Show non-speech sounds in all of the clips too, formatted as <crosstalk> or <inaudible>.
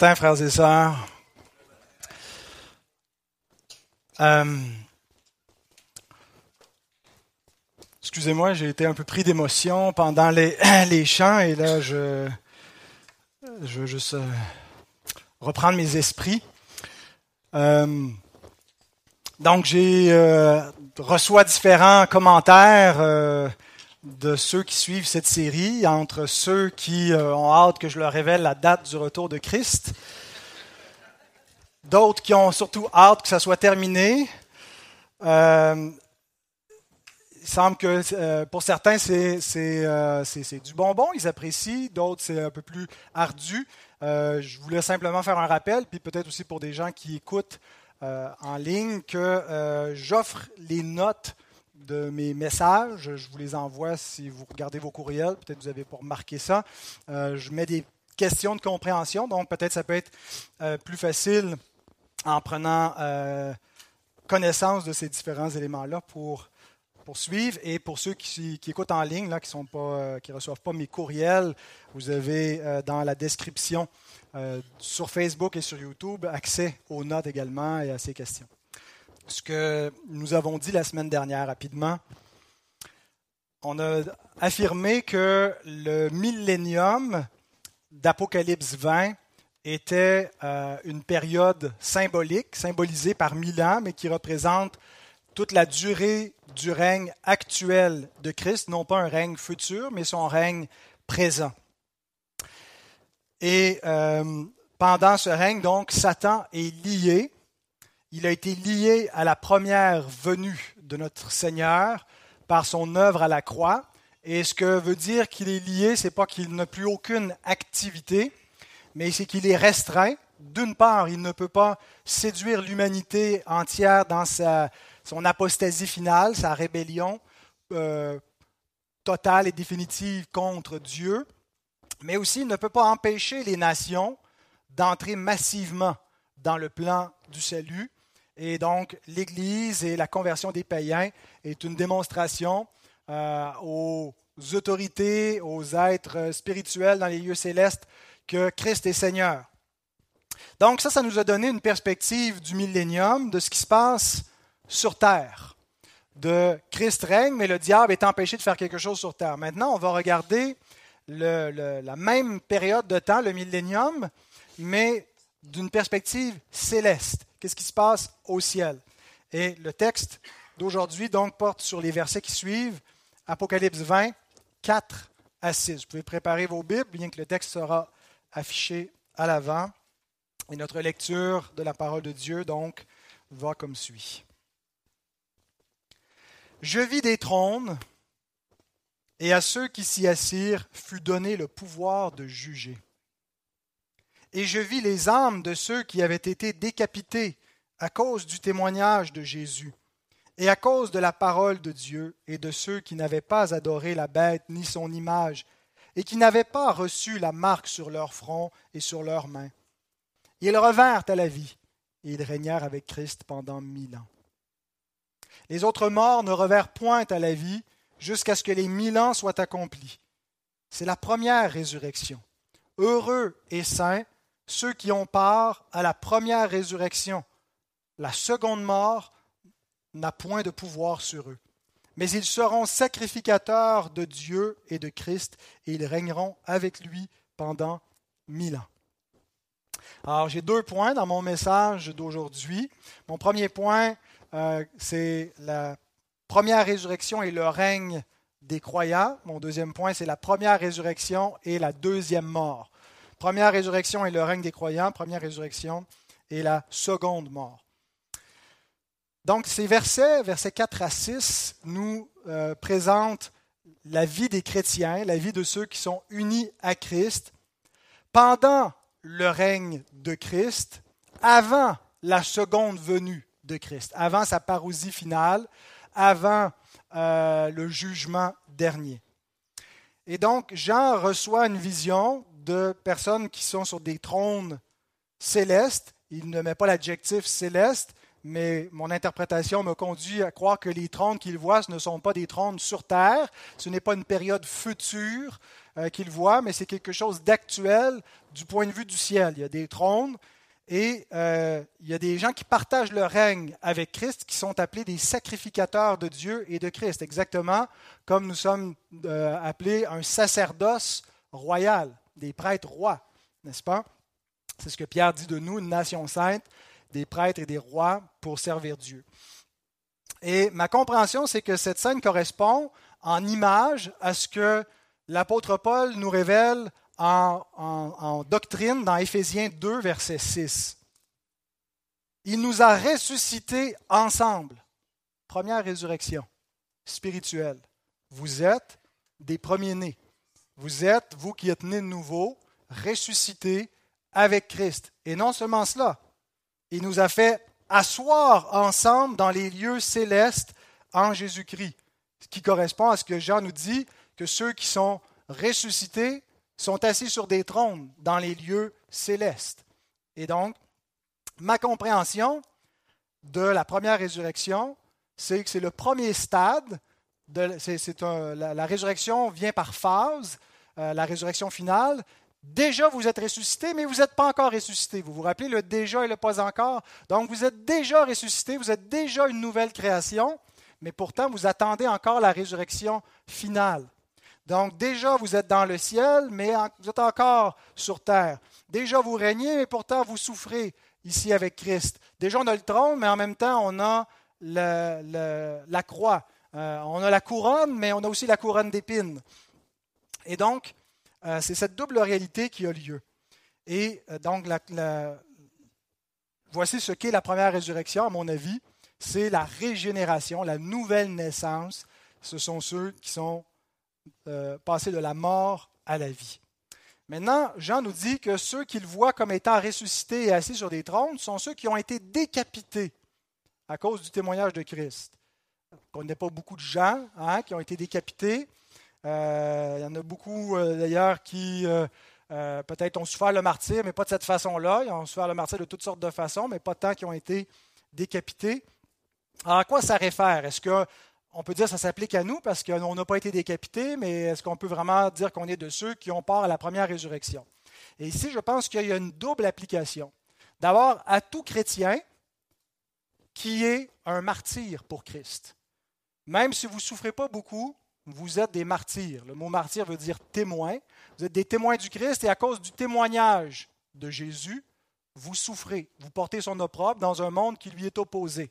frères et sœurs. Euh, excusez-moi, j'ai été un peu pris d'émotion pendant les, <clears throat> les, chants et là, je, je veux juste euh, reprendre mes esprits. Euh, donc, j'ai reçois différents commentaires de ceux qui suivent cette série, entre ceux qui euh, ont hâte que je leur révèle la date du retour de Christ, d'autres qui ont surtout hâte que ça soit terminé. Euh, il semble que euh, pour certains, c'est du bonbon, ils apprécient, d'autres, c'est un peu plus ardu. je voulais simplement faire un rappel, puis peut-être aussi pour des gens qui écoutent en ligne, que j'offre les notes de mes messages. Je vous les envoie si vous regardez vos courriels. Peut-être vous avez pas remarqué ça. Euh, je mets des questions de compréhension, donc peut-être ça peut être euh, plus facile en prenant euh, connaissance de ces différents éléments-là pour poursuivre. Et pour ceux qui, écoutent en ligne, là, qui ne qui reçoivent pas mes courriels, vous avez dans la description sur Facebook et sur YouTube accès aux notes également et à ces questions ce que nous avons dit la semaine dernière rapidement. On a affirmé que le millénium d'Apocalypse 20 était euh, une période symbolique, symbolisée par mille ans, mais qui représente toute la durée du règne actuel de Christ, non pas un règne futur, mais son règne présent. Et euh, pendant ce règne, donc, Satan est lié il a été lié à la première venue de notre Seigneur par son œuvre à la croix. Et ce que veut dire qu'il est lié, c'est pas qu'il n'a plus aucune activité, mais c'est qu'il est restreint. D'une part, il ne peut pas séduire l'humanité entière dans sa, son apostasie finale, sa rébellion euh, totale et définitive contre Dieu, mais aussi il ne peut pas empêcher les nations d'entrer massivement dans le plan du salut et donc, l'Église et la conversion des païens est une démonstration euh, aux autorités, aux êtres spirituels dans les lieux célestes que Christ est Seigneur. Donc ça, ça nous a donné une perspective du millénium, de ce qui se passe sur Terre. De Christ règne, mais le diable est empêché de faire quelque chose sur Terre. Maintenant, on va regarder la même période de temps, le millénium, mais d'une perspective céleste. Qu'est-ce qui se passe au ciel? Et le texte d'aujourd'hui donc porte sur les versets qui suivent, Apocalypse 20, 4 à 6. Vous pouvez préparer vos Bibles, bien que le texte sera affiché à l'avant. Et notre lecture de la parole de Dieu, donc, va comme suit. Je vis des trônes, et à ceux qui s'y assirent fut donné le pouvoir de juger et je vis les âmes de ceux qui avaient été décapités à cause du témoignage de Jésus, et à cause de la parole de Dieu, et de ceux qui n'avaient pas adoré la bête ni son image, et qui n'avaient pas reçu la marque sur leur front et sur leurs mains. Ils revinrent à la vie, et ils régnèrent avec Christ pendant mille ans. Les autres morts ne revinrent point à la vie jusqu'à ce que les mille ans soient accomplis. C'est la première résurrection. Heureux et saints ceux qui ont part à la première résurrection. La seconde mort n'a point de pouvoir sur eux. Mais ils seront sacrificateurs de Dieu et de Christ, et ils régneront avec lui pendant mille ans. Alors, j'ai deux points dans mon message d'aujourd'hui. Mon premier point, euh, c'est la première résurrection et le règne des croyants. Mon deuxième point, c'est la première résurrection et la deuxième mort. Première résurrection est le règne des croyants, première résurrection est la seconde mort. Donc ces versets, versets 4 à 6, nous euh, présentent la vie des chrétiens, la vie de ceux qui sont unis à Christ pendant le règne de Christ, avant la seconde venue de Christ, avant sa parousie finale, avant euh, le jugement dernier. Et donc Jean reçoit une vision de personnes qui sont sur des trônes célestes. Il ne met pas l'adjectif céleste, mais mon interprétation me conduit à croire que les trônes qu'il voit, ce ne sont pas des trônes sur terre, ce n'est pas une période future euh, qu'il voit, mais c'est quelque chose d'actuel du point de vue du ciel. Il y a des trônes et euh, il y a des gens qui partagent le règne avec Christ, qui sont appelés des sacrificateurs de Dieu et de Christ, exactement comme nous sommes euh, appelés un sacerdoce royal, des prêtres rois, n'est-ce pas? C'est ce que Pierre dit de nous, une nation sainte des prêtres et des rois pour servir Dieu. Et ma compréhension, c'est que cette scène correspond en image à ce que l'apôtre Paul nous révèle en, doctrine dans Éphésiens 2, verset 6. Il nous a ressuscités ensemble. Première résurrection spirituelle. Vous êtes des premiers-nés. Vous êtes, vous qui êtes nés de nouveau, ressuscités avec Christ. Et non seulement cela, il nous a fait asseoir ensemble dans les lieux célestes en Jésus-Christ. Ce qui correspond à ce que Jean nous dit, que ceux qui sont ressuscités sont assis sur des trônes dans les lieux célestes. Et donc, ma compréhension de la première résurrection, c'est que c'est le premier stade. De, la, résurrection vient par phase, euh, la résurrection finale, Déjà, vous êtes ressuscité, mais vous n'êtes pas encore ressuscité. Vous vous rappelez le déjà et le pas encore? Donc, vous êtes déjà ressuscité, vous êtes déjà une nouvelle création, mais pourtant, vous attendez encore la résurrection finale. Donc, déjà, vous êtes dans le ciel, mais vous êtes encore sur terre. Déjà, vous régnez, mais pourtant, vous souffrez ici avec Christ. Déjà, on a le trône, mais en même temps, on a la croix. Euh, on a la couronne, mais on a aussi la couronne d'épines. Et donc, euh, c'est cette double réalité qui a lieu. Et euh, donc, voici ce qu'est la première résurrection, à mon avis. C'est la régénération, la nouvelle naissance. Ce sont ceux qui sont euh, passés de la mort à la vie. Maintenant, Jean nous dit que ceux qu'il voit comme étant ressuscités et assis sur des trônes sont ceux qui ont été décapités à cause du témoignage de Christ. On n'a pas beaucoup de gens hein, qui ont été décapités. Euh, il y en a beaucoup euh, d'ailleurs qui euh, peut-être ont souffert le martyr, mais pas de cette façon-là. Ils ont souffert le martyr de toutes sortes de façons, mais pas tant qui ont été décapités. Alors, à quoi ça réfère? Est-ce qu'on peut dire que ça s'applique à nous parce qu'on n'a pas été décapités, mais est-ce qu'on peut vraiment dire qu'on est de ceux qui ont part à la première résurrection? Et ici, je pense qu'il y a une double application. D'abord, à tout chrétien qui est un martyr pour Christ. Même si vous ne souffrez pas beaucoup, vous êtes des martyrs. Le mot martyr veut dire témoin. Vous êtes des témoins du Christ et à cause du témoignage de Jésus, vous souffrez. Vous portez son opprobre dans un monde qui lui est opposé.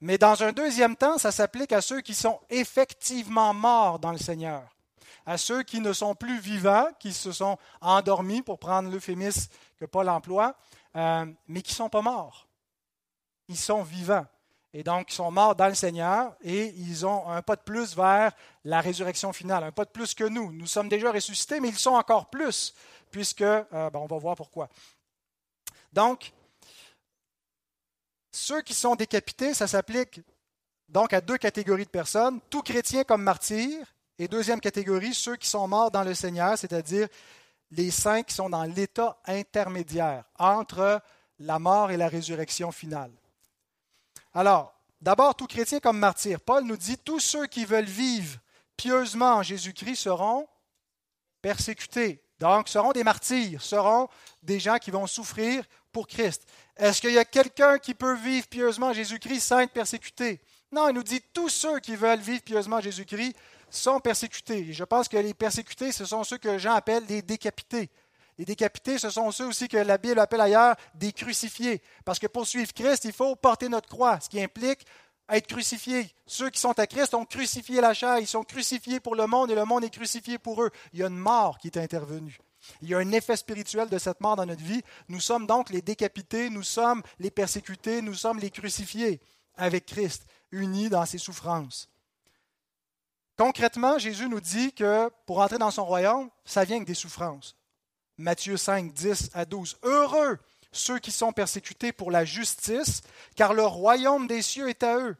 Mais dans un deuxième temps, ça s'applique à ceux qui sont effectivement morts dans le Seigneur, à ceux qui ne sont plus vivants, qui se sont endormis, pour prendre l'euphémisme que Paul emploie, euh, mais qui ne sont pas morts. Ils sont vivants. Et donc, ils sont morts dans le Seigneur et ils ont un pas de plus vers la résurrection finale, un pas de plus que nous. Nous sommes déjà ressuscités, mais ils sont encore plus, puisque, euh, ben, on va voir pourquoi. Donc, ceux qui sont décapités, ça s'applique donc à deux catégories de personnes, tout chrétien comme martyr, et deuxième catégorie, ceux qui sont morts dans le Seigneur, c'est-à-dire les saints qui sont dans l'état intermédiaire entre la mort et la résurrection finale. Alors, d'abord, tout chrétien comme martyr. Paul nous dit, tous ceux qui veulent vivre pieusement en Jésus-Christ seront persécutés. Donc, seront des martyrs, seront des gens qui vont souffrir pour Christ. Est-ce qu'il y a quelqu'un qui peut vivre pieusement en Jésus-Christ sans être persécuté? Non, il nous dit tous ceux qui veulent vivre pieusement en Jésus-Christ sont persécutés. je pense que les persécutés, ce sont ceux que Jean appelle les décapités. Les décapités, ce sont ceux aussi que la Bible appelle ailleurs des crucifiés. Parce que pour suivre Christ, il faut porter notre croix, ce qui implique être crucifié. Ceux qui sont à Christ ont crucifié la chair, ils sont crucifiés pour le monde et le monde est crucifié pour eux. Il y a une mort qui est intervenue. Il y a un effet spirituel de cette mort dans notre vie. Nous sommes donc les décapités, nous sommes les persécutés, nous sommes les crucifiés avec Christ, unis dans ses souffrances. Concrètement, Jésus nous dit que pour entrer dans son royaume, ça vient avec des souffrances. Matthieu 5, 10 à 12. Heureux ceux qui sont persécutés pour la justice, car le royaume des cieux est à eux.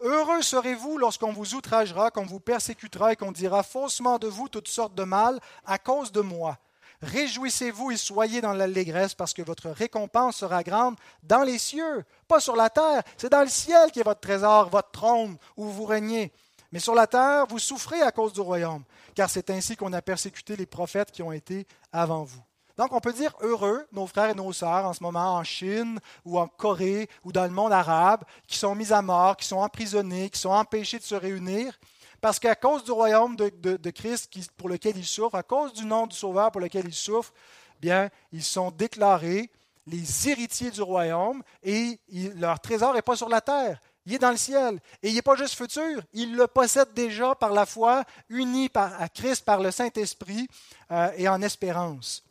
Heureux serez-vous lorsqu'on vous outragera, qu'on vous persécutera et qu'on dira faussement de vous toutes sortes de mal à cause de moi. Réjouissez-vous et soyez dans l'allégresse parce que votre récompense sera grande dans les cieux, pas sur la terre. C'est dans le ciel qui est votre trésor, votre trône où vous régnez. Mais sur la terre, vous souffrez à cause du royaume, car c'est ainsi qu'on a persécuté les prophètes qui ont été avant vous. Donc on peut dire heureux, nos frères et nos sœurs en ce moment en Chine ou en Corée ou dans le monde arabe, qui sont mis à mort, qui sont emprisonnés, qui sont empêchés de se réunir, parce qu'à cause du royaume de, Christ pour lequel ils souffrent, à cause du nom du Sauveur pour lequel ils souffrent, bien, ils sont déclarés les héritiers du royaume et leur trésor n'est pas sur la terre, il est dans le ciel. Et il n'est pas juste futur, il le possède déjà par la foi, uni à Christ par le Saint-Esprit euh, et en espérance.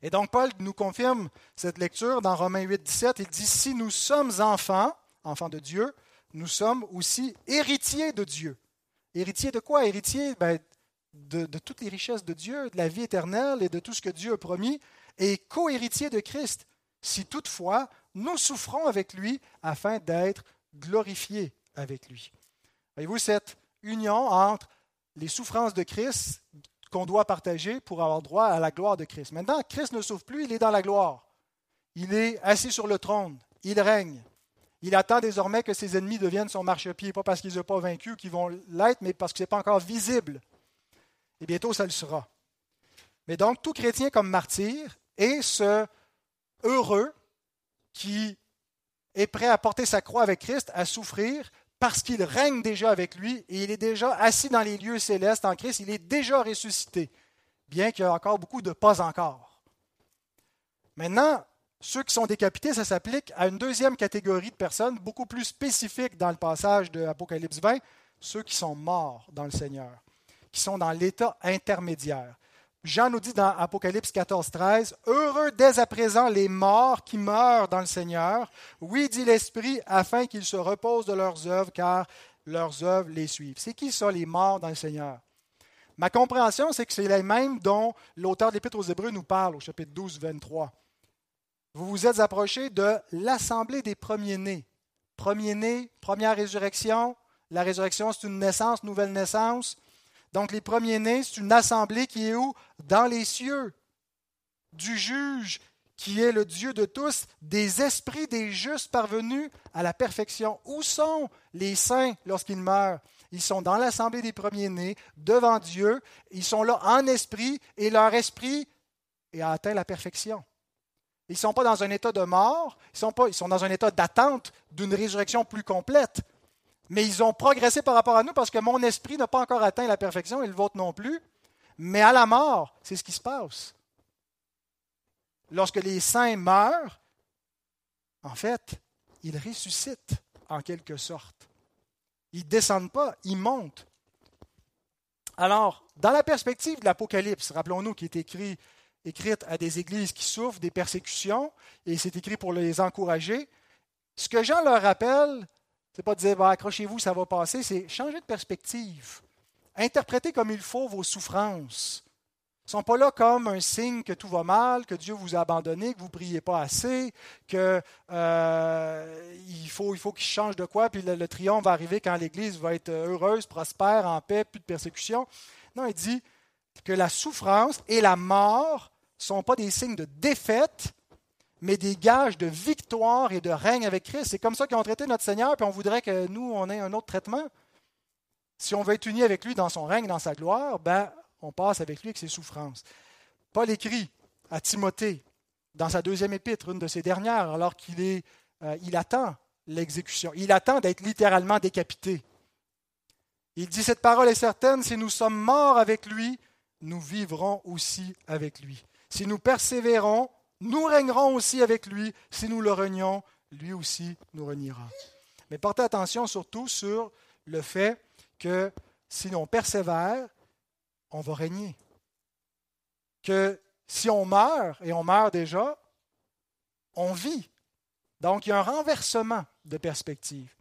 Et donc Paul nous confirme cette lecture dans Romains 8, 17. Il dit, si nous sommes enfants, enfants de Dieu, nous sommes aussi héritiers de Dieu. Héritiers de quoi? Héritiers ben, de, de, toutes les richesses de Dieu, de la vie éternelle et de tout ce que Dieu a promis, et co-héritiers de Christ, si toutefois nous souffrons avec lui afin d'être glorifiés avec lui. Voyez-vous cette union entre les souffrances de Christ qu'on doit partager pour avoir droit à la gloire de Christ. Maintenant, Christ ne souffre plus, il est dans la gloire. Il est assis sur le trône, il règne. Il attend désormais que ses ennemis deviennent son marchepied, pas parce qu'ils n'ont pas vaincu qu'ils vont l'être, mais parce que ce n'est pas encore visible. Et bientôt, ça le sera. Mais donc, tout chrétien comme martyr est ce heureux qui est prêt à porter sa croix avec Christ, à souffrir, parce qu'il règne déjà avec lui et il est déjà assis dans les lieux célestes en Christ, il est déjà ressuscité, bien qu'il y ait encore beaucoup de pas encore. Maintenant, ceux qui sont décapités, ça s'applique à une deuxième catégorie de personnes, beaucoup plus spécifique dans le passage de Apocalypse 20, ceux qui sont morts dans le Seigneur, qui sont dans l'état intermédiaire. Jean nous dit dans Apocalypse 14, 13, Heureux dès à présent les morts qui meurent dans le Seigneur. Oui, dit l'Esprit, afin qu'ils se reposent de leurs œuvres, car leurs œuvres les suivent. C'est qui ça, les morts dans le Seigneur? Ma compréhension, c'est que c'est les mêmes dont l'auteur de l'Épître aux Hébreux nous parle au chapitre 12, 23. Vous vous êtes approchés de l'assemblée des premiers-nés. Premiers-nés, première résurrection. La résurrection, c'est une naissance, nouvelle naissance. Donc, les premiers-nés, c'est une assemblée qui est où? Dans les cieux. Du juge qui est le Dieu de tous, des esprits des justes parvenus à la perfection. Où sont les saints lorsqu'ils meurent? Ils sont dans l'assemblée des premiers-nés, devant Dieu. Ils sont là en esprit et leur esprit a atteint la perfection. Ils ne sont pas dans un état de mort, ils sont, pas, dans un état d'attente d'une résurrection plus complète. Mais ils ont progressé par rapport à nous parce que mon esprit n'a pas encore atteint la perfection et le vôtre non plus. Mais à la mort, c'est ce qui se passe. Lorsque les saints meurent, en fait, ils ressuscitent en quelque sorte. Ils ne descendent pas, ils montent. Alors, dans la perspective de l'Apocalypse, rappelons-nous qu'il est écrit écrite à des églises qui souffrent des persécutions, et c'est écrit pour les encourager. Ce que Jean leur rappelle, pas de dire accrochez-vous, ça va passer, c'est changer de perspective. Interprétez comme il faut vos souffrances. Ils ne sont pas là comme un signe que tout va mal, que Dieu vous a abandonné, que vous ne priez pas assez, qu'il euh, faut, il faut qu'il change de quoi, puis le, le triomphe va arriver quand l'Église va être heureuse, prospère, en paix, plus de persécution. Non, il dit que la souffrance et la mort ne sont pas des signes de défaite, mais des gages de victoire et de règne avec Christ. C'est comme ça qu'ils ont traité notre Seigneur, puis on voudrait que nous, on ait un autre traitement. Si on veut être uni avec lui dans son règne, dans sa gloire, ben, on passe avec lui avec ses souffrances. Paul écrit à Timothée, dans sa deuxième épître, une de ses dernières, alors qu'il est, euh, il attend l'exécution. Il attend d'être littéralement décapité. Il dit, cette parole est certaine, si nous sommes morts avec lui, nous vivrons aussi avec lui. Si nous persévérons, nous régnerons aussi avec lui. Si nous le renions, lui aussi nous reniera. Mais portez attention surtout sur le fait que si l'on persévère, on va régner. Que si on meurt, et on meurt déjà, on vit. Donc il y a un renversement de perspective.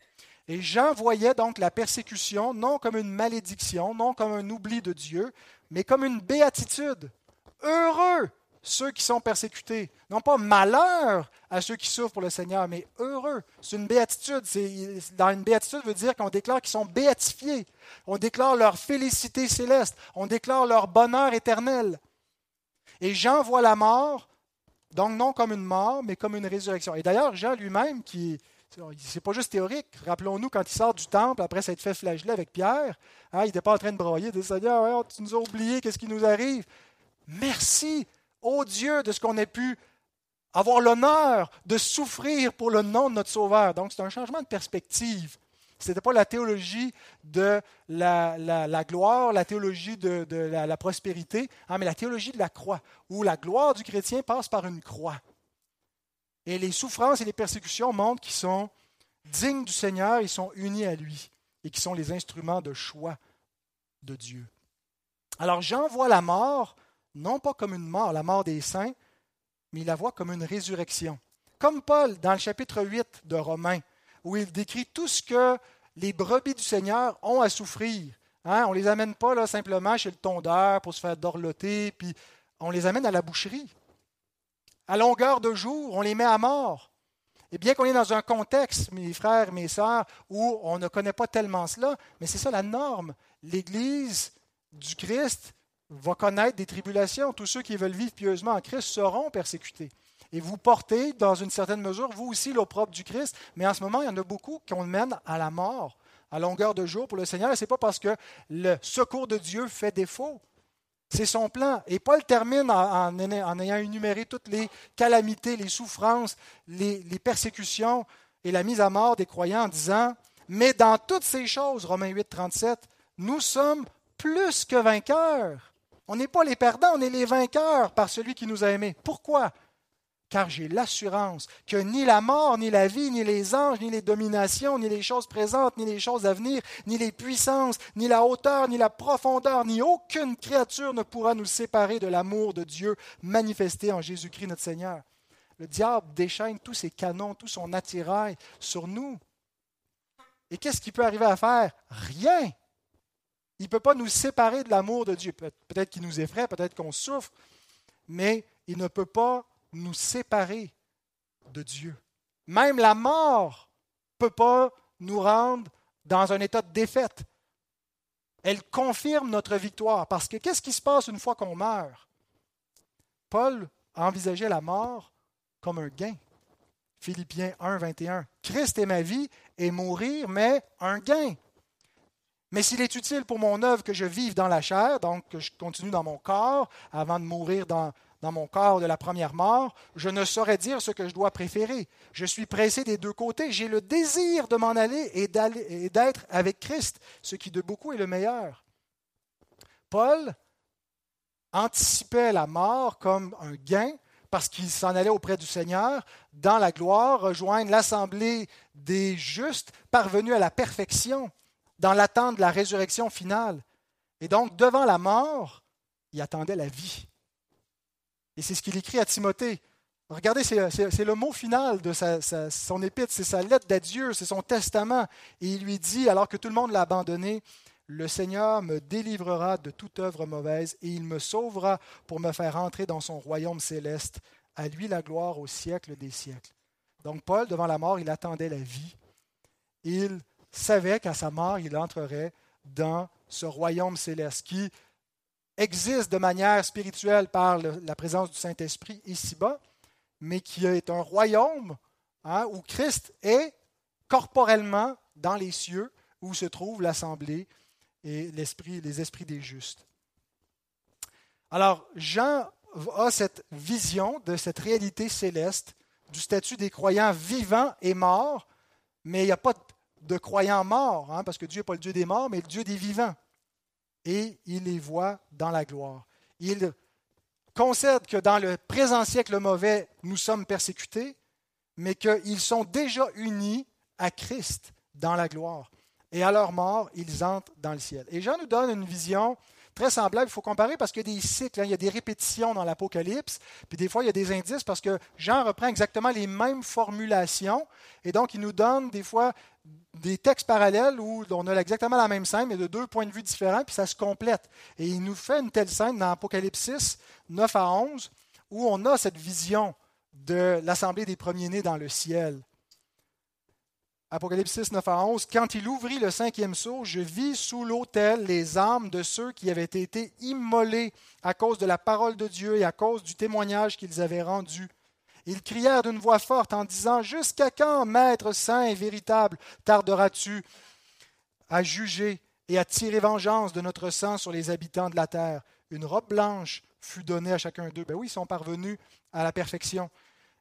Et Jean voyait donc la persécution non comme une malédiction, non comme un oubli de Dieu, mais comme une béatitude. Heureux ceux qui sont persécutés. Non pas malheur à ceux qui souffrent pour le Seigneur, mais heureux. C'est une béatitude. Dans une béatitude veut dire qu'on déclare qu'ils sont béatifiés. On déclare leur félicité céleste. On déclare leur bonheur éternel. Et Jean voit la mort, donc non comme une mort, mais comme une résurrection. Et d'ailleurs, Jean lui-même, qui c'est pas juste théorique. Rappelons-nous quand il sort du temple après s'être fait flageller avec Pierre, hein, il n'était pas en train de broyer, de Seigneur, tu nous as oubliés, qu'est-ce qui nous arrive Merci, ô Dieu, de ce qu'on ait pu avoir l'honneur de souffrir pour le nom de notre Sauveur. Donc c'est un changement de perspective. Ce n'était pas la théologie de la, gloire, la théologie de, la, prospérité, hein, mais la théologie de la croix, où la gloire du chrétien passe par une croix. Et les souffrances et les persécutions montrent qu'ils sont dignes du Seigneur, ils sont unis à lui, et qui sont les instruments de choix de Dieu. Alors Jean voit la mort, non pas comme une mort, la mort des saints, mais il la voit comme une résurrection. Comme Paul dans le chapitre 8 de Romains, où il décrit tout ce que les brebis du Seigneur ont à souffrir. Hein, on ne les amène pas là, simplement chez le tondeur pour se faire dorloter, puis on les amène à la boucherie. À longueur de jour, on les met à mort. Et bien qu'on est dans un contexte, mes frères, mes sœurs, où on ne connaît pas tellement cela, mais c'est ça la norme. L'Église du Christ va connaître des tribulations. Tous ceux qui veulent vivre pieusement en Christ seront persécutés. Et vous portez, dans une certaine mesure, vous aussi l'opprobre du Christ, mais en ce moment, il y en a beaucoup qu'on mène à la mort à longueur de jour pour le Seigneur. Et ce n'est pas parce que le secours de Dieu fait défaut. C'est son plan. Et Paul termine en, ayant énuméré toutes les calamités, les souffrances, les, les, persécutions et la mise à mort des croyants en disant, mais dans toutes ces choses, Romains 8, 37, nous sommes plus que vainqueurs. On n'est pas les perdants, on est les vainqueurs par celui qui nous a aimés. Pourquoi? Car j'ai l'assurance que ni la mort, ni la vie, ni les anges, ni les dominations, ni les choses présentes, ni les choses à venir, ni les puissances, ni la hauteur, ni la profondeur, ni aucune créature ne pourra nous séparer de l'amour de Dieu manifesté en Jésus-Christ notre Seigneur. Le diable déchaîne tous ses canons, tout son attirail sur nous. Et qu'est-ce qu'il peut arriver à faire? Rien. Il ne peut pas nous séparer de l'amour de Dieu. Peut-être qu'il nous effraie, peut-être qu'on souffre, mais il ne peut pas nous séparer de Dieu. Même la mort ne peut pas nous rendre dans un état de défaite. Elle confirme notre victoire. Parce que qu'est-ce qui se passe une fois qu'on meurt? Paul envisageait la mort comme un gain. Philippiens 1, 21. Christ est ma vie et mourir, mais un gain. Mais s'il est utile pour mon œuvre que je vive dans la chair, donc que je continue dans mon corps avant de mourir dans, mon corps de la première mort, je ne saurais dire ce que je dois préférer. Je suis pressé des deux côtés. J'ai le désir de m'en aller et d'être avec Christ, ce qui de beaucoup est le meilleur. Paul anticipait la mort comme un gain parce qu'il s'en allait auprès du Seigneur dans la gloire, rejoindre l'assemblée des justes parvenus à la perfection, dans l'attente de la résurrection finale. Et donc, devant la mort, il attendait la vie. Et c'est ce qu'il écrit à Timothée. Regardez, c'est le mot final de son épître, c'est sa lettre d'adieu, c'est son testament. Et il lui dit, alors que tout le monde l'a abandonné, le Seigneur me délivrera de toute œuvre mauvaise et il me sauvera pour me faire entrer dans son royaume céleste. À lui la gloire au siècle des siècles. Donc Paul, devant la mort, il attendait la vie. Il savait qu'à sa mort, il entrerait dans ce royaume céleste qui existe de manière spirituelle par la présence du Saint-Esprit ici-bas, mais qui est un royaume hein, où Christ est corporellement dans les cieux, où se trouve l'assemblée et l'esprit, les esprits des justes. Alors, Jean a cette vision de cette réalité céleste, du statut des croyants vivants et morts, mais il n'y a pas de croyants morts, hein, parce que Dieu n'est pas le Dieu des morts, mais le Dieu des vivants et il les voit dans la gloire. Il concède que dans le présent siècle mauvais, nous sommes persécutés, mais qu'ils sont déjà unis à Christ dans la gloire. Et à leur mort, ils entrent dans le ciel. Et Jean nous donne une vision très semblable. Il faut comparer parce qu'il y a des cycles, hein. il y a des répétitions dans l'Apocalypse, puis des fois il y a des indices parce que Jean reprend exactement les mêmes formulations, et donc il nous donne des fois des textes parallèles où on a exactement la même scène, mais de deux points de vue différents, puis ça se complète. Et il nous fait une telle scène dans Apocalypse 6, 9 à 11, où on a cette vision de l'assemblée des premiers-nés dans le ciel. Apocalypse 6, 9 à 11, Quand il ouvrit le cinquième sceau, je vis sous l'autel les âmes de ceux qui avaient été immolés à cause de la parole de Dieu et à cause du témoignage qu'ils avaient rendu. Ils crièrent d'une voix forte en disant Jusqu'à quand, Maître saint et véritable, tarderas-tu à juger et à tirer vengeance de notre sang sur les habitants de la terre? Une robe blanche fut donnée à chacun d'eux. Ben oui, ils sont parvenus à la perfection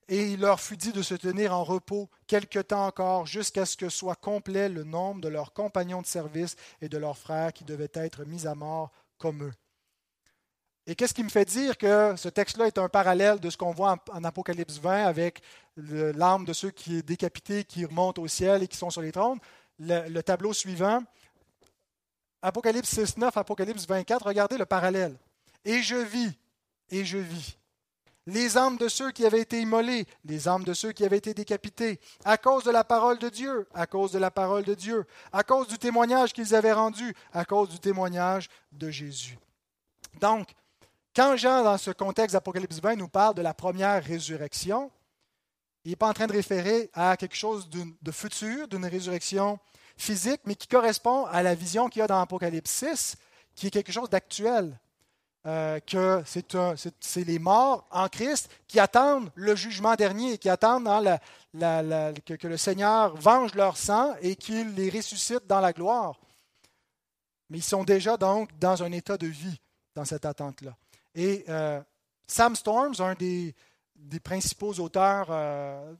et il leur fut dit de se tenir en repos quelque temps encore, jusqu'à ce que soit complet le nombre de leurs compagnons de service et de leurs frères qui devaient être mis à mort comme eux. Et qu'est-ce qui me fait dire que ce texte-là est un parallèle de ce qu'on voit en, Apocalypse 20 avec l'âme de ceux qui est décapité, qui remontent au ciel et qui sont sur les trônes? Le, le tableau suivant, Apocalypse 6, 9, Apocalypse 24, regardez le parallèle. Et je vis, et je vis les âmes de ceux qui avaient été immolés, les âmes de ceux qui avaient été décapités, à cause de la parole de Dieu, à cause de la parole de Dieu, à cause du témoignage qu'ils avaient rendu, à cause du témoignage de Jésus. Donc, quand Jean, dans ce contexte d'Apocalypse 20, nous parle de la première résurrection, il n'est pas en train de référer à quelque chose de futur, d'une résurrection physique, mais qui correspond à la vision qu'il y a dans Apocalypse 6, qui est quelque chose d'actuel, euh, que c'est les morts en Christ qui attendent le jugement dernier, qui attendent que, le Seigneur venge leur sang et qu'il les ressuscite dans la gloire. Mais ils sont déjà donc dans un état de vie dans cette attente-là. Et euh, Sam Storms, un des, principaux auteurs, euh,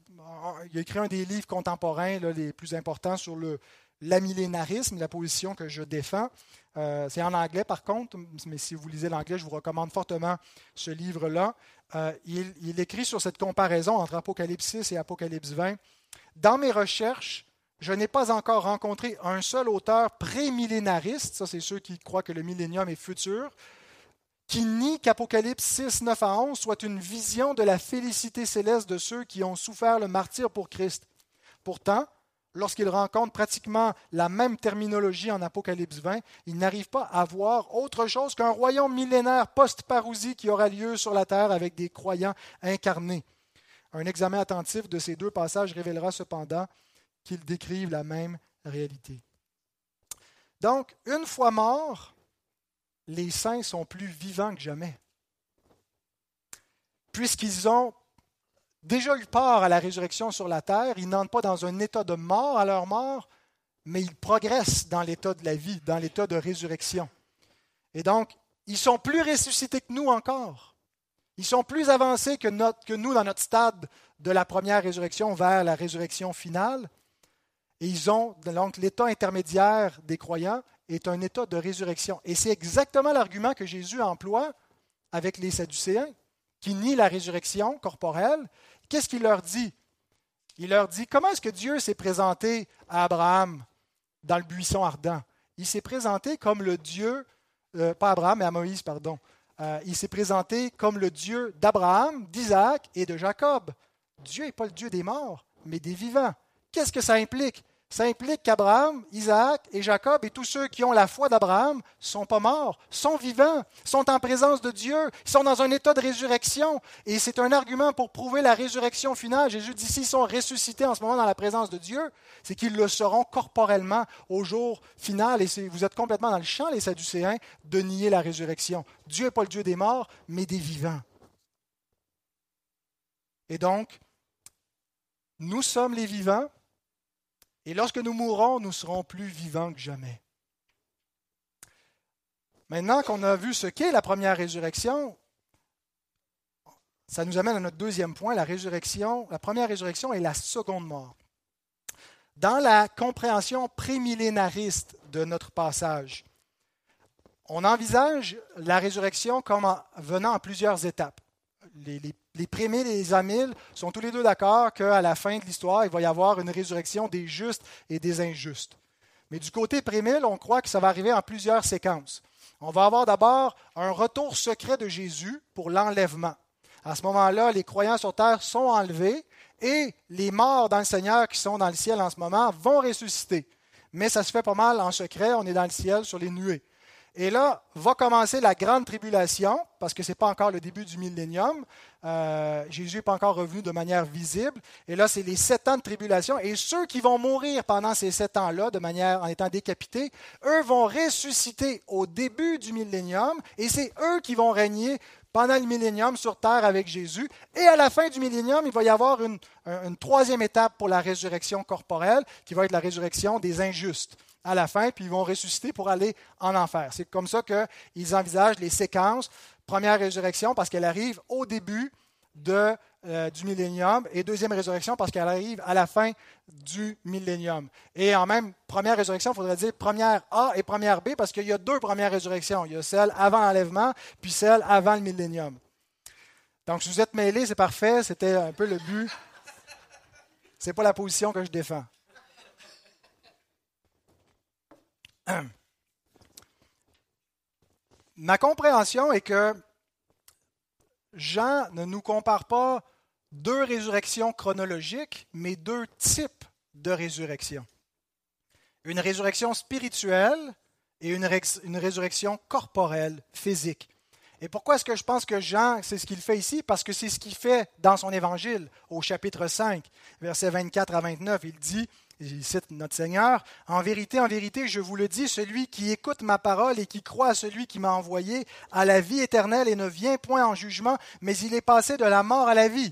il a écrit un des livres contemporains les plus importants sur le, l'amillénarisme, la position que je défends. Euh, c'est en anglais par contre, mais si vous lisez l'anglais, je vous recommande fortement ce livre-là. Il, écrit sur cette comparaison entre Apocalypse 6 et Apocalypse 20. Dans mes recherches, je n'ai pas encore rencontré un seul auteur prémillénariste, ça c'est ceux qui croient que le millénium est futur, qui nie qu'Apocalypse 6, 9 à 11 soit une vision de la félicité céleste de ceux qui ont souffert le martyr pour Christ. Pourtant, lorsqu'il rencontre pratiquement la même terminologie en Apocalypse 20, il n'arrive pas à voir autre chose qu'un royaume millénaire post-parousie qui aura lieu sur la terre avec des croyants incarnés. Un examen attentif de ces deux passages révélera cependant qu'ils décrivent la même réalité. Donc, une fois morts, les saints sont plus vivants que jamais, puisqu'ils ont déjà eu part à la résurrection sur la terre, ils n'entrent pas dans un état de mort à leur mort, mais ils progressent dans l'état de la vie, dans l'état de résurrection. Et donc, ils sont plus ressuscités que nous encore. Ils sont plus avancés que, nous dans notre stade de la première résurrection vers la résurrection finale. Et ils ont, donc, l'état intermédiaire des croyants est un état de résurrection. Et c'est exactement l'argument que Jésus emploie avec les Sadducéens, qui nient la résurrection corporelle Qu'est-ce qu'il leur dit? Il leur dit comment est-ce que Dieu s'est présenté à Abraham dans le buisson ardent? Il s'est présenté comme le Dieu, euh, pas Abraham, mais à Moïse, pardon. Euh, il s'est présenté comme le Dieu d'Abraham, d'Isaac et de Jacob. Dieu n'est pas le Dieu des morts, mais des vivants. Qu'est-ce que ça implique? Ça implique qu'Abraham, Isaac et Jacob et tous ceux qui ont la foi d'Abraham sont pas morts, sont vivants, sont en présence de Dieu, sont dans un état de résurrection. Et c'est un argument pour prouver la résurrection finale. Jésus dit s'ils sont ressuscités en ce moment dans la présence de Dieu, c'est qu'ils le seront corporellement au jour final. Et vous êtes complètement dans le champ, les Sadducéens, de nier la résurrection. Dieu n'est pas le Dieu des morts, mais des vivants. Et donc, nous sommes les vivants et lorsque nous mourrons, nous serons plus vivants que jamais. Maintenant qu'on a vu ce qu'est la première résurrection, ça nous amène à notre deuxième point, la résurrection. La première résurrection est la seconde mort. Dans la compréhension prémillénariste de notre passage, on envisage la résurrection comme venant en plusieurs étapes. Les, les prémiles et les amiles sont tous les deux d'accord qu'à la fin de l'histoire, il va y avoir une résurrection des justes et des injustes. Mais du côté prémile, on croit que ça va arriver en plusieurs séquences. On va avoir d'abord un retour secret de Jésus pour l'enlèvement. À ce moment-là, les croyants sur terre sont enlevés et les morts dans le Seigneur qui sont dans le ciel en ce moment vont ressusciter. Mais ça se fait pas mal en secret, on est dans le ciel sur les nuées. Et là, va commencer la grande tribulation, parce que ce n'est pas encore le début du millénium. Euh, Jésus n'est pas encore revenu de manière visible. Et là, c'est les sept ans de tribulation. Et ceux qui vont mourir pendant ces sept ans-là, de manière en étant décapités, eux vont ressusciter au début du millénium. Et c'est eux qui vont régner pendant le millénium sur terre avec Jésus. Et à la fin du millénium, il va y avoir une, une troisième étape pour la résurrection corporelle, qui va être la résurrection des injustes à la fin, puis ils vont ressusciter pour aller en enfer. C'est comme ça qu'ils envisagent les séquences. Première résurrection parce qu'elle arrive au début euh, du millénium et deuxième résurrection parce qu'elle arrive à la fin du millénium. Et en même première résurrection, il faudrait dire première A et première B parce qu'il y a deux premières résurrections. Il y a celle avant l'enlèvement puis celle avant le millénium. Donc, si vous êtes mêlés, c'est parfait. C'était un peu le but. Ce n'est pas la position que je défends. <clears throat> Ma compréhension est que Jean ne nous compare pas deux résurrections chronologiques, mais deux types de résurrection. Une résurrection spirituelle et une, une résurrection corporelle, physique. Et pourquoi est-ce que je pense que Jean, c'est ce qu'il fait ici? Parce que c'est ce qu'il fait dans son évangile au chapitre 5, versets 24 à 29. Il dit, il cite notre Seigneur, En vérité, en vérité, je vous le dis, celui qui écoute ma parole et qui croit à celui qui m'a envoyé a la vie éternelle et ne vient point en jugement, mais il est passé de la mort à la vie.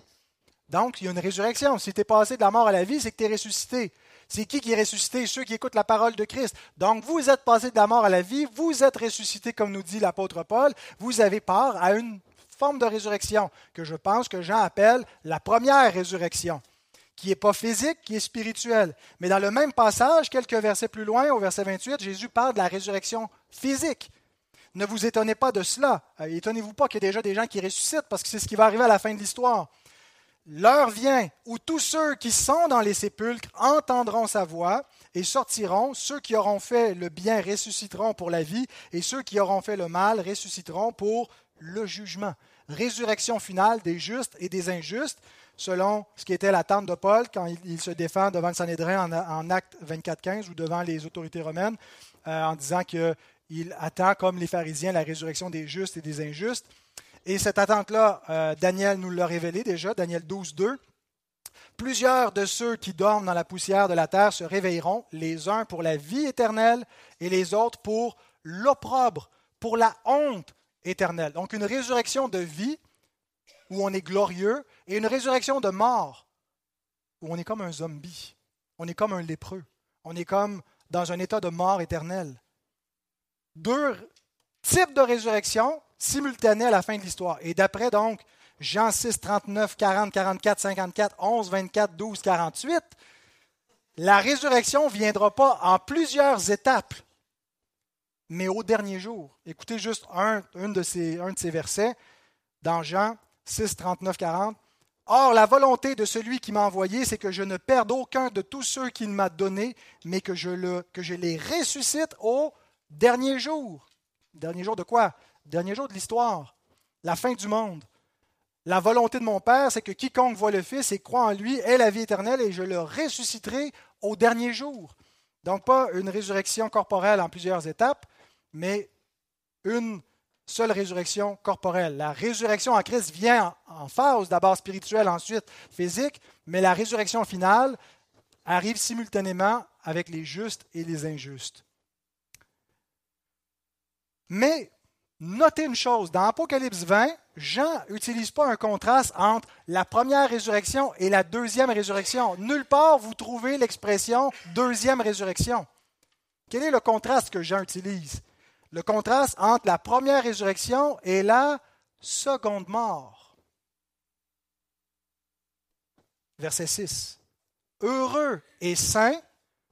Donc, il y a une résurrection. Si tu es passé de la mort à la vie, c'est que tu es ressuscité. C'est qui qui est ressuscité? Ceux qui écoutent la parole de Christ. Donc, vous êtes passé de la mort à la vie, vous êtes ressuscité, comme nous dit l'apôtre Paul, vous avez part à une forme de résurrection que je pense que Jean appelle la première résurrection qui n'est pas physique, qui est spirituelle. Mais dans le même passage, quelques versets plus loin, au verset 28, Jésus parle de la résurrection physique. Ne vous étonnez pas de cela. Euh, étonnez-vous pas qu'il y ait déjà des gens qui ressuscitent, parce que c'est ce qui va arriver à la fin de l'histoire. L'heure vient où tous ceux qui sont dans les sépulcres entendront sa voix et sortiront. Ceux qui auront fait le bien ressusciteront pour la vie, et ceux qui auront fait le mal ressusciteront pour le jugement. Résurrection finale des justes et des injustes selon ce qui était l'attente de Paul quand il, se défend devant le Sanhédrin en, Acte 24-15 ou devant les autorités romaines, euh, en disant qu'il attend, comme les pharisiens, la résurrection des justes et des injustes. Et cette attente-là, euh, Daniel nous l'a révélé déjà, Daniel 12, 2. Plusieurs de ceux qui dorment dans la poussière de la terre se réveilleront, les uns pour la vie éternelle et les autres pour l'opprobre, pour la honte éternelle. Donc une résurrection de vie où on est glorieux, et une résurrection de mort, où on est comme un zombie, on est comme un lépreux, on est comme dans un état de mort éternelle. Deux types de résurrection simultanés à la fin de l'histoire. Et d'après donc Jean 6, 39, 40, 44, 54, 11, 24, 12, 48, la résurrection ne viendra pas en plusieurs étapes, mais au dernier jour. Écoutez juste un, de ces, un de ces versets dans Jean 6, 39, 40. Or, la volonté de celui qui m'a envoyé, c'est que je ne perde aucun de tous ceux qu'il m'a donnés, mais que je, que je les ressuscite au dernier jour. Dernier jour de quoi? Dernier jour de l'histoire, la fin du monde. La volonté de mon Père, c'est que quiconque voit le Fils et croit en lui ait la vie éternelle et je le ressusciterai au dernier jour. Donc pas une résurrection corporelle en plusieurs étapes, mais une seule résurrection corporelle. La résurrection en Christ vient en phase, d'abord spirituelle, ensuite physique, mais la résurrection finale arrive simultanément avec les justes et les injustes. Mais notez une chose, dans Apocalypse 20, Jean n'utilise pas un contraste entre la première résurrection et la deuxième résurrection. Nulle part vous trouvez l'expression deuxième résurrection. Quel est le contraste que Jean utilise? Le contraste entre la première résurrection et la seconde mort. Verset 6. Heureux et saints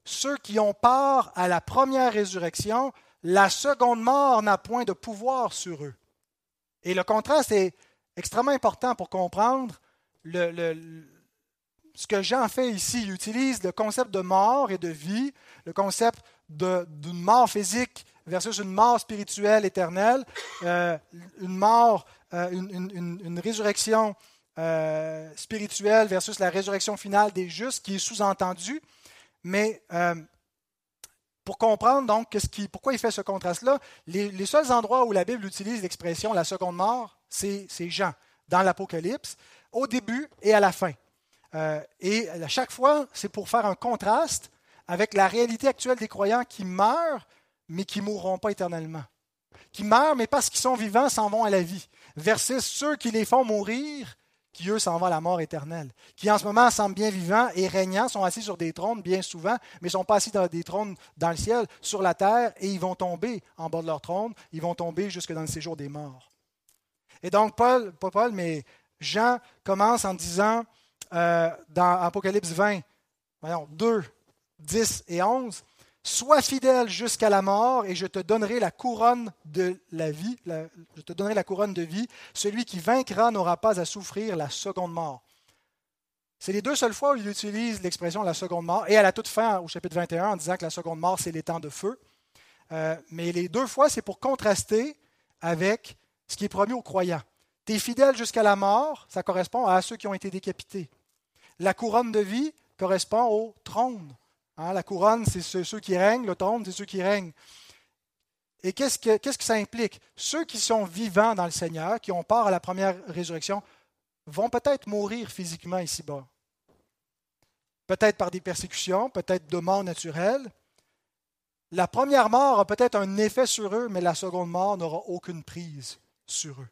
ceux qui ont part à la première résurrection, la seconde mort n'a point de pouvoir sur eux. Et le contraste est extrêmement important pour comprendre ce que Jean fait ici. Il utilise le concept de mort et de vie, le concept d'une mort physique versus une mort spirituelle éternelle, euh, une mort, euh, une, résurrection euh, spirituelle versus la résurrection finale des justes, qui est sous-entendue. Mais Pour comprendre donc ce qui, pourquoi il fait ce contraste-là, les, seuls endroits où la Bible utilise l'expression la seconde mort, c'est Jean, dans l'Apocalypse, au début et à la fin. Et à chaque fois, c'est pour faire un contraste avec la réalité actuelle des croyants qui meurent, mais qui ne mourront pas éternellement. Qui meurent, mais parce qu'ils sont vivants, s'en vont à la vie. Versus ceux qui les font mourir, qui eux s'en vont à la mort éternelle. Qui en ce moment semblent bien vivants et régnants, sont assis sur des trônes bien souvent, mais ne sont pas assis dans des trônes dans le ciel, sur la terre, et ils vont tomber en bas de leur trône, ils vont tomber jusque dans le séjour des morts. Et donc, Paul, pas Paul, mais Jean commence en disant euh, dans Apocalypse 20, voyons, 2, 10 et 11, Sois fidèle jusqu'à la mort et je te donnerai la couronne de la vie, je te donnerai la couronne de vie. Celui qui vaincra n'aura pas à souffrir la seconde mort. C'est les deux seules fois où il utilise l'expression la seconde mort, et à la toute fin, au chapitre 21, en disant que la seconde mort, c'est les temps de feu. Euh, mais les deux fois, c'est pour contraster avec ce qui est promis aux croyants. Tu es fidèle jusqu'à la mort, ça correspond à ceux qui ont été décapités. La couronne de vie correspond au trône. Hein, la couronne, c'est ceux, qui règnent, le trône, c'est ceux qui règnent. Et qu'est-ce que, ça implique? Ceux qui sont vivants dans le Seigneur, qui ont part à la première résurrection, vont peut-être mourir physiquement ici-bas. Peut-être par des persécutions, peut-être de mort naturelle. La première mort a peut-être un effet sur eux, mais la seconde mort n'aura aucune prise sur eux.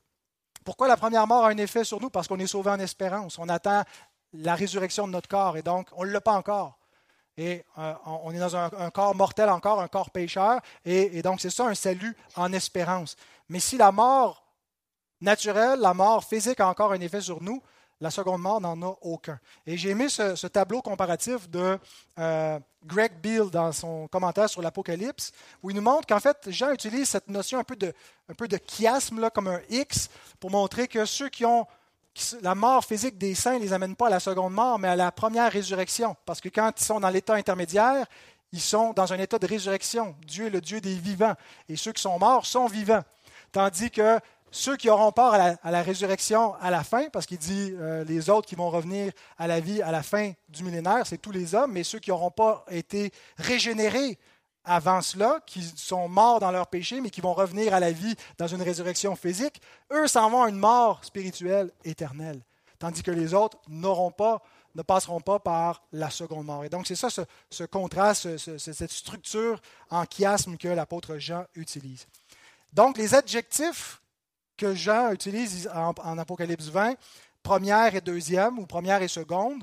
Pourquoi la première mort a un effet sur nous? Parce qu'on est sauvé en espérance. On attend la résurrection de notre corps et donc on ne l'a pas encore. Et euh, on est dans un, corps mortel encore, un corps pécheur. Et, donc c'est ça un salut en espérance. Mais si la mort naturelle, la mort physique a encore un effet sur nous, la seconde mort n'en a aucun. Et j'ai aimé ce, tableau comparatif de euh, Greg Beale dans son commentaire sur l'Apocalypse, où il nous montre qu'en fait, Jean utilise cette notion un peu de, un peu de chiasme, là, comme un X, pour montrer que ceux qui ont la mort physique des saints ne les amène pas à la seconde mort, mais à la première résurrection. Parce que quand ils sont dans l'état intermédiaire, ils sont dans un état de résurrection. Dieu est le Dieu des vivants. Et ceux qui sont morts sont vivants. Tandis que ceux qui auront part à la, résurrection à la fin, parce qu'il dit euh, les autres qui vont revenir à la vie à la fin du millénaire, c'est tous les hommes, mais ceux qui n'auront pas été régénérés avant cela, qui sont morts dans leur péché, mais qui vont revenir à la vie dans une résurrection physique, eux s'en vont à une mort spirituelle éternelle. Tandis que les autres n'auront pas, ne passeront pas par la seconde mort. Et donc, c'est ça ce, contraste, cette structure en chiasme que l'apôtre Jean utilise. Donc, les adjectifs que Jean utilise en, Apocalypse 20, première et deuxième, ou première et seconde,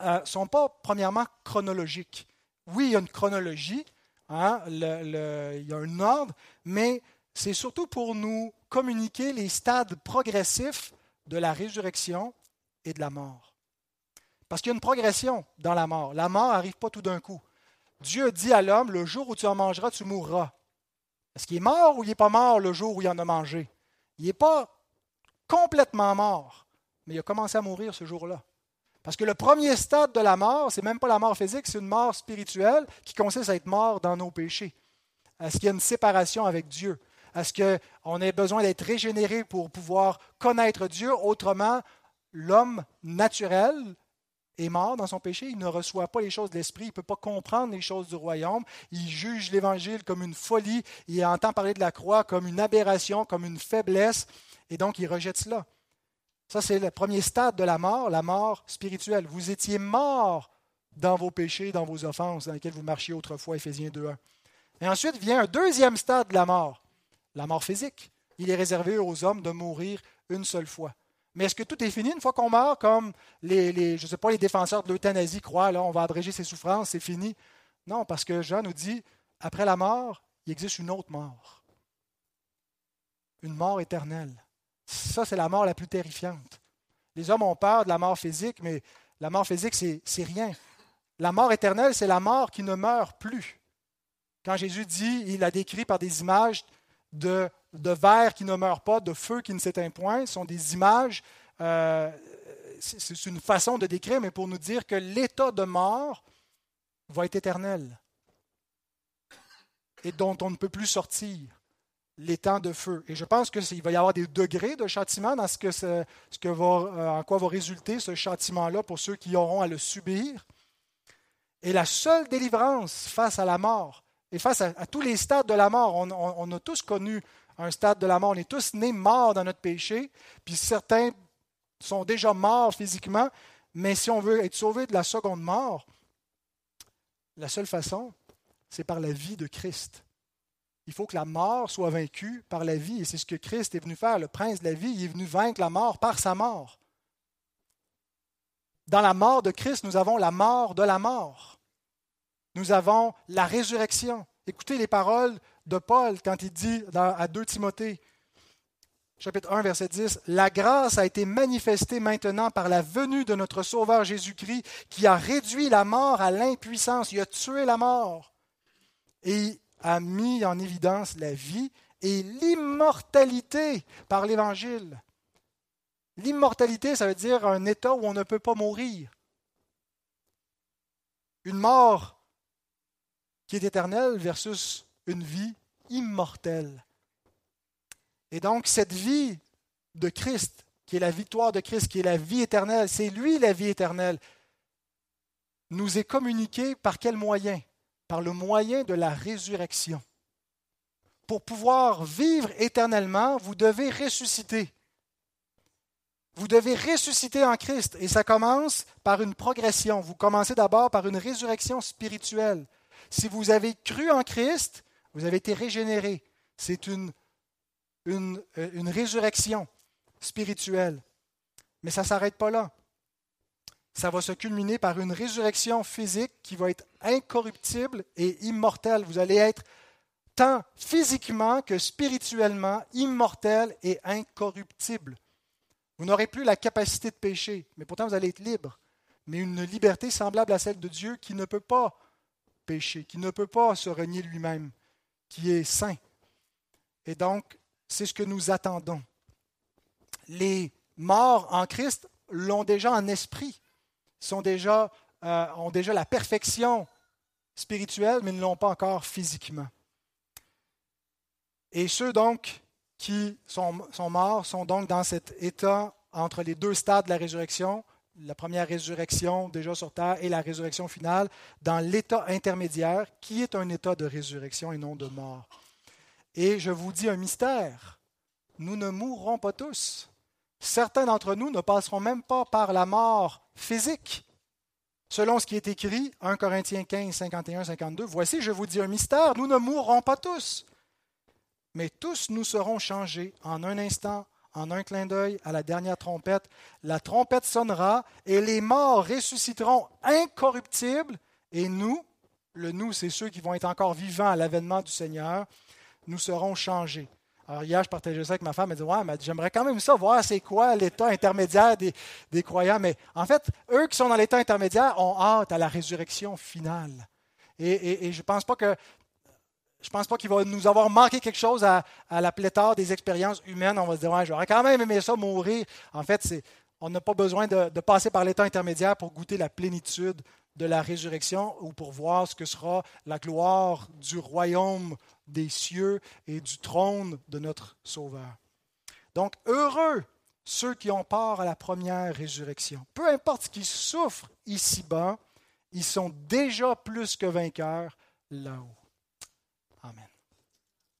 ne euh, sont pas premièrement chronologiques oui, il y a une chronologie, hein, il y a un ordre, mais c'est surtout pour nous communiquer les stades progressifs de la résurrection et de la mort. Parce qu'il y a une progression dans la mort. La mort n'arrive pas tout d'un coup. Dieu dit à l'homme, le jour où tu en mangeras, tu mourras. Est-ce qu'il est mort ou il n'est pas mort le jour où il en a mangé? Il n'est pas complètement mort, mais il a commencé à mourir ce jour-là. Parce que le premier stade de la mort, c'est même pas la mort physique, c'est une mort spirituelle qui consiste à être mort dans nos péchés. Est-ce qu'il y a une séparation avec Dieu? Est-ce qu'on a besoin d'être régénéré pour pouvoir connaître Dieu? Autrement, l'homme naturel est mort dans son péché, il ne reçoit pas les choses de l'esprit, il ne peut pas comprendre les choses du royaume, il juge l'Évangile comme une folie, il entend parler de la croix comme une aberration, comme une faiblesse, et donc il rejette cela. Ça, c'est le premier stade de la mort, la mort spirituelle. Vous étiez mort dans vos péchés, dans vos offenses, dans lesquelles vous marchiez autrefois, Éphésiens 2.1. Et ensuite vient un deuxième stade de la mort, la mort physique. Il est réservé aux hommes de mourir une seule fois. Mais est-ce que tout est fini une fois qu'on meurt, comme les, je sais pas, les défenseurs de l'euthanasie croient, là, on va abréger ses souffrances, c'est fini? Non, parce que Jean nous dit, après la mort, il existe une autre mort. Une mort éternelle. Ça, c'est la mort la plus terrifiante. Les hommes ont peur de la mort physique, mais la mort physique, c'est rien. La mort éternelle, c'est la mort qui ne meurt plus. Quand Jésus dit, il a décrit par des images de, de verre qui ne meurt pas, de feu qui ne s'éteint point, ce sont des images, euh, c'est une façon de décrire, mais pour nous dire que l'état de mort va être éternel et dont on ne peut plus sortir les temps de feu. Et je pense qu'il va y avoir des degrés de châtiment dans ce que, va, euh, en quoi va résulter ce châtiment-là pour ceux qui auront à le subir. Et la seule délivrance face à la mort, et face à, tous les stades de la mort, on, a tous connu un stade de la mort, on est tous nés morts dans notre péché, puis certains sont déjà morts physiquement, mais si on veut être sauvé de la seconde mort, la seule façon, c'est par la vie de Christ. Il faut que la mort soit vaincue par la vie, et c'est ce que Christ est venu faire. Le prince de la vie, il est venu vaincre la mort par sa mort. Dans la mort de Christ, nous avons la mort de la mort. Nous avons la résurrection. Écoutez les paroles de Paul quand il dit à 2 Timothée, chapitre 1, verset 10, La grâce a été manifestée maintenant par la venue de notre Sauveur Jésus-Christ, qui a réduit la mort à l'impuissance, il a tué la mort et a mis en évidence la vie et l'immortalité par l'Évangile. L'immortalité, ça veut dire un état où on ne peut pas mourir. Une mort qui est éternelle versus une vie immortelle. Et donc, cette vie de Christ, qui est la victoire de Christ, qui est la vie éternelle, c'est lui la vie éternelle, nous est communiquée par quel moyen? Par le moyen de la résurrection. Pour pouvoir vivre éternellement, vous devez ressusciter. Vous devez ressusciter en Christ. Et ça commence par une progression. Vous commencez d'abord par une résurrection spirituelle. Si vous avez cru en Christ, vous avez été régénéré. C'est une une, euh, résurrection spirituelle. Mais ça ne s'arrête pas là. Ça va se culminer par une résurrection physique qui va être incorruptible et immortelle. Vous allez être tant physiquement que spirituellement immortel et incorruptible. Vous n'aurez plus la capacité de pécher, mais pourtant vous allez être libre. Mais une liberté semblable à celle de Dieu qui ne peut pas pécher, qui ne peut pas se renier lui-même, qui est saint. Et donc, c'est ce que nous attendons. Les morts en Christ l'ont déjà en esprit, sont déjà, euh, ont déjà la perfection spirituelle, mais ne l'ont pas encore physiquement. Et ceux donc qui sont, sont, morts sont donc dans cet état entre les deux stades de la résurrection, la première résurrection déjà sur terre et la résurrection finale, dans l'état intermédiaire qui est un état de résurrection et non de mort. Et je vous dis un mystère, nous ne mourrons pas tous. Certains d'entre nous ne passeront même pas par la mort physique. Selon ce qui est écrit, 1 Corinthiens 15, 51, 52, Voici, je vous dis un mystère, nous ne mourrons pas tous, mais tous nous serons changés en un instant, en un clin d'œil, à la dernière trompette. La trompette sonnera et les morts ressusciteront incorruptibles, et nous, le nous, c'est ceux qui vont être encore vivants à l'avènement du Seigneur, nous serons changés. Alors hier, je partageais ça avec ma femme, elle dit Ouais, j'aimerais quand même ça, voir c'est quoi l'état intermédiaire des, des, croyants. Mais en fait, eux qui sont dans l'état intermédiaire ont hâte à la résurrection finale. Et, je ne pense pas que. Je pense pas qu'il va nous avoir manqué quelque chose à, la pléthore des expériences humaines. On va se dire, ouais, j'aurais quand même aimé ça mourir. En fait, on n'a pas besoin de passer par l'état intermédiaire pour goûter la plénitude de la résurrection ou pour voir ce que sera la gloire du royaume des cieux et du trône de notre Sauveur. Donc, heureux ceux qui ont part à la première résurrection. Peu importe ce qu'ils souffrent ici-bas, ils sont déjà plus que vainqueurs là-haut.